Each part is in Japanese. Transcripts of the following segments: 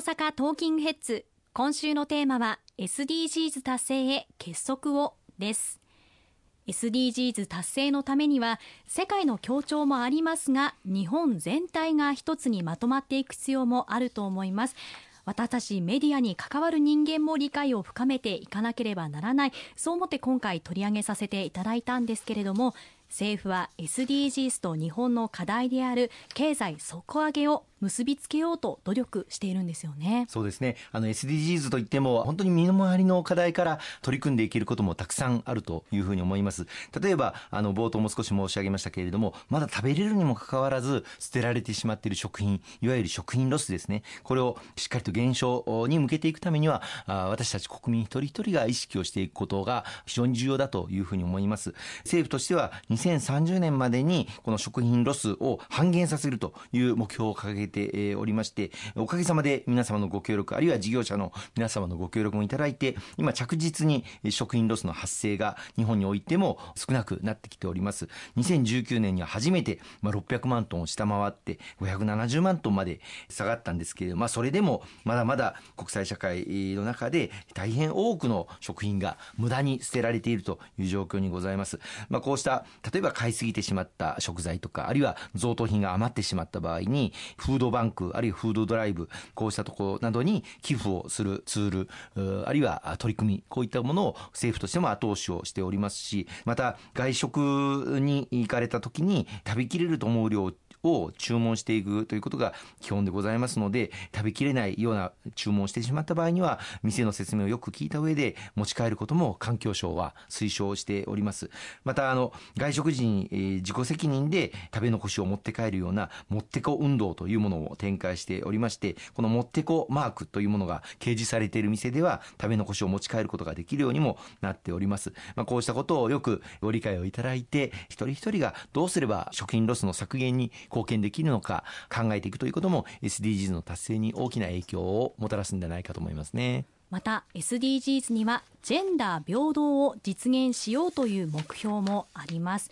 阪トーキングヘッズ。今週のテーマは SDGs 達成へ結束をです。SDGs 達成のためには世界の協調もありますが日本全体が一つにまとまっていく必要もあると思います。私たちメディアに関わる人間も理解を深めていかなければならない。そう思って今回取り上げさせていただいたんですけれども政府は SDGs と日本の課題である経済底上げを結びつけようと努力しているんですよね。そうですね。あの SDGs といっても本当に身の回りの課題から取り組んでいけることもたくさんあるというふうに思います。例えば、あの冒頭も少し申し上げましたけれども、まだ食べれるにもかかわらず捨てられてしまっている食品、いわゆる食品ロスですね。これをしっかりと減少に向けていくためには、私たち国民一人一人が意識をしていくことが非常に重要だというふうに思います。政府としては2030年までにこの食品ロスを半減させるという目標を掲げておりまして、おかげさまで皆様のご協力、あるいは事業者の皆様のご協力もいただいて、今着実に食品ロスの発生が日本においても少なくなってきております。2019年には初めて、まあ、600万トンを下回って570万トンまで下がったんですけれども、まあ、それでもまだまだ国際社会の中で大変多くの食品が無駄に捨てられているという状況にございます。まあ、こうした例えば買いすぎてしまった食材とか、あるいは贈答品が余ってしまった場合に、フードバンク、あるいはフードドライブ、こうしたところなどに寄付をするツール、あるいは取り組み、こういったものを政府としても後押しをしておりますし、また外食に行かれた時に食べきれると思う量を注文していくということが基本でございますので、食べきれないような注文をしてしまった場合には、店の説明をよく聞いた上で持ち帰ることも環境省は推奨しております。また、あの、外食時に、自己責任で食べ残しを持って帰るような、持ってこ運動というものを展開しておりまして、この持ってこマークというものが掲示されている店では、食べ残しを持ち帰ることができるようにもなっております。まあ、こうしたことをよくご理解をいただいて、一人一人がどうすれば食品ロスの削減に貢献できるのか考えていくということも SDGs の達成に大きな影響をもたらすんじゃないかと思いますね。また SDGs にはジェンダー平等を実現しようという目標もあります。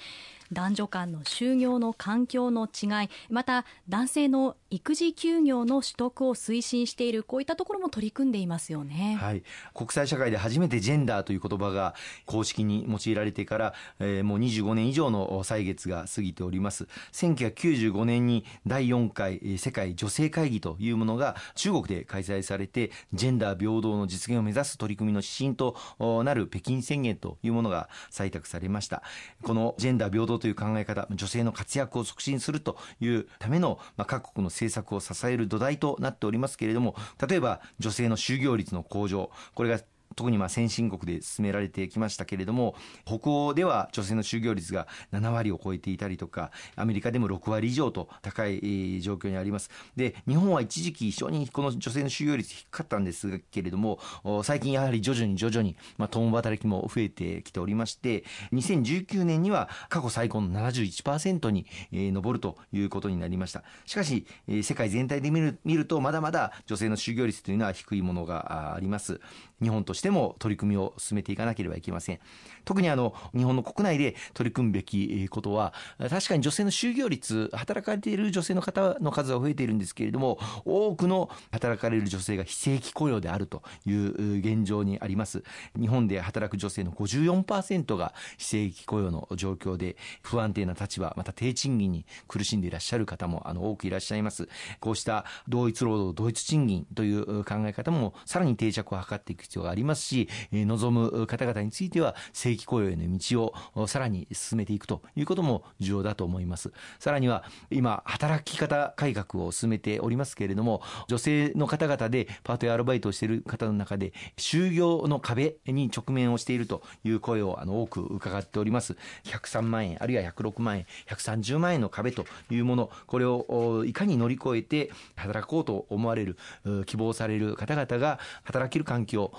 男女間の就業の環境の違い、また男性の育児休業の取得を推進している、こういったところも取り組んでいますよね。はい。国際社会で初めてジェンダーという言葉が公式に用いられてから、えー、もう25年以上の歳月が過ぎております。1995年に第4回世界女性会議というものが中国で開催されて、ジェンダー平等の実現を目指す取り組みの指針となる北京宣言というものが採択されました。このジェンダー平等という考え方、女性の活躍を促進するというための、まあ、各国の政策を支える土台となっておりますけれども、例えば女性の就業率の向上、これが特にまあ先進国で進められてきましたけれども、北欧では女性の就業率が7割を超えていたりとか、アメリカでも6割以上と高い状況にあります。で、日本は一時期非常にこの女性の就業率低かったんですけれども、最近やはり徐々に徐々に、まあ、共働きも増えてきておりまして、2019年には過去最高の71%に上るということになりました。しかし、世界全体で見る見ると、まだまだ女性の就業率というのは低いものがあります。日本としても取り組みを進めていかなければいけません。特にあの、日本の国内で取り組むべきことは、確かに女性の就業率、働かれている女性の方の数は増えているんですけれども、多くの働かれる女性が非正規雇用であるという現状にあります。日本で働く女性の54%が非正規雇用の状況で、不安定な立場、また低賃金に苦しんでいらっしゃる方もあの多くいらっしゃいます。こうした同一労働、同一賃金という考え方もさらに定着を図っていく必要がありますし、望む方々については正規雇用への道をさらに進めていくということも重要だと思います。さらには今、働き方改革を進めておりますけれども、女性の方々でパートやアルバイトをしている方の中で、就業の壁に直面をしているという声をあの多く伺っております。103万円、あるいは106万円、130万円の壁というもの、これをいかに乗り越えて働こうと思われる、希望される方々が働ける環境、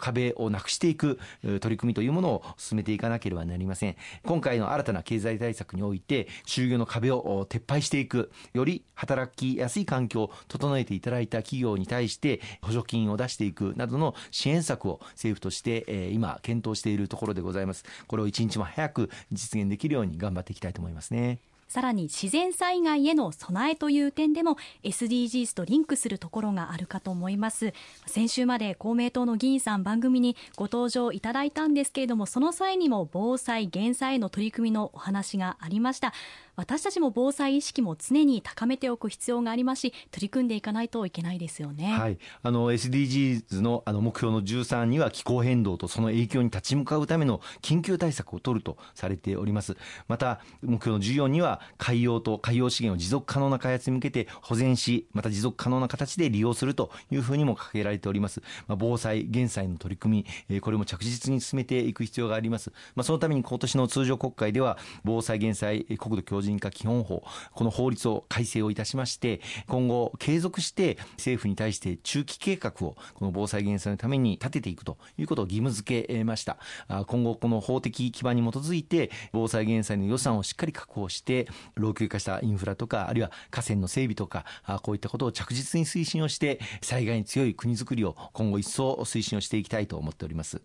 壁をなくしていく取り組みというものを進めていかなければなりません。今回の新たな経済対策において、就業の壁を撤廃していく、より働きやすい環境を整えていただいた企業に対して補助金を出していくなどの支援策を政府として今検討しているところでございます。これを一日も早く実現できるように頑張っていきたいと思いますね。さらに自然災害への備えという点でも SDGs とリンクするところがあるかと思います。先週まで公明党の議員さん番組にご登場いただいたんですけれどもその際にも防災減災への取り組みのお話がありました。私たちも防災意識も常に高めておく必要がありますし取り組んでいかないといけないですよね、はい、あの SDGs のあの目標の13には気候変動とその影響に立ち向かうための緊急対策を取るとされております。また目標の14には海洋と海洋資源を持続可能な開発に向けて保全しまた持続可能な形で利用するというふうにも掲げられております、まあ、防災減災の取り組みこれも着実に進めていく必要があります、まあ、そのために今年の通常国会では防災減災国土強靭化基本法この法律を改正をいたしまして今後継続して政府に対して中期計画をこの防災減災のために立てていくということを義務付けました。今後この法的基盤に基づいて防災減災の予算をしっかり確保して老朽化したインフラとかあるいは河川の整備とかこういったことを着実に推進をして災害に強い国づくりを今後一層推進をしていきたいと思っております。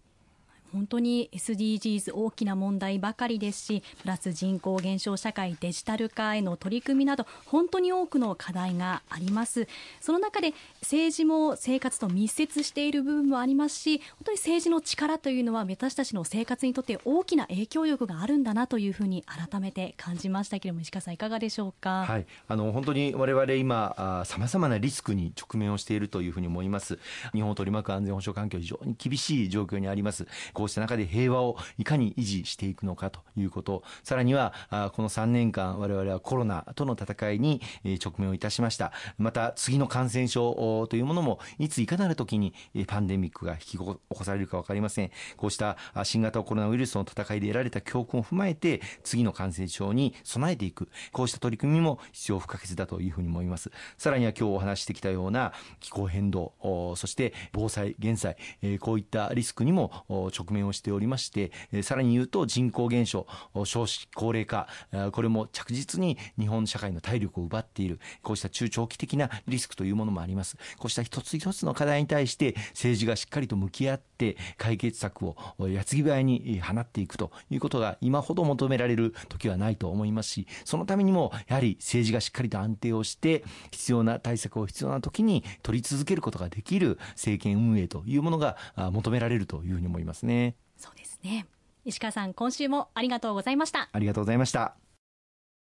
本当に SDGs 大きな問題ばかりですしプラス人口減少社会デジタル化への取り組みなど本当に多くの課題があります。その中で政治も生活と密接している部分もありますし本当に政治の力というのは私たちの生活にとって大きな影響力があるんだなというふうに改めて感じましたけれども石川さんいかがでしょうか？はい。あの本当に我々今さまざまなリスクに直面をしているというふうに思います。日本を取り巻く安全保障環境非常に厳しい状況にあります。こうした中で平和をいかに維持していくのかということ。さらにはこの3年間我々はコロナとの戦いに直面をいたしました。また次の感染症というものもいついかなる時にパンデミックが引き起こされるか分かりません。こうした新型コロナウイルスの戦いで得られた教訓を踏まえて次の感染症に備えていく。こうした取り組みも必要不可欠だというふうに思います。さらには今日お話してきたような気候変動そして防災減災こういったリスクにも直面をしておりまして、さらに言うと人口減少、少子高齢化、これも着実に日本社会の体力を奪っている、こうした中長期的なリスクというものもあります。こうした一つ一つの課題に対して政治がしっかりと向き合って解決策を矢継ぎ早に放っていくということが今ほど求められる時はないと思いますし、そのためにもやはり政治がしっかりと安定をして必要な対策を必要な時に取り続けることができる政権運営というものが求められるというふうに思いますね。そうですね。石川さん今週もありがとうございました。ありがとうございました。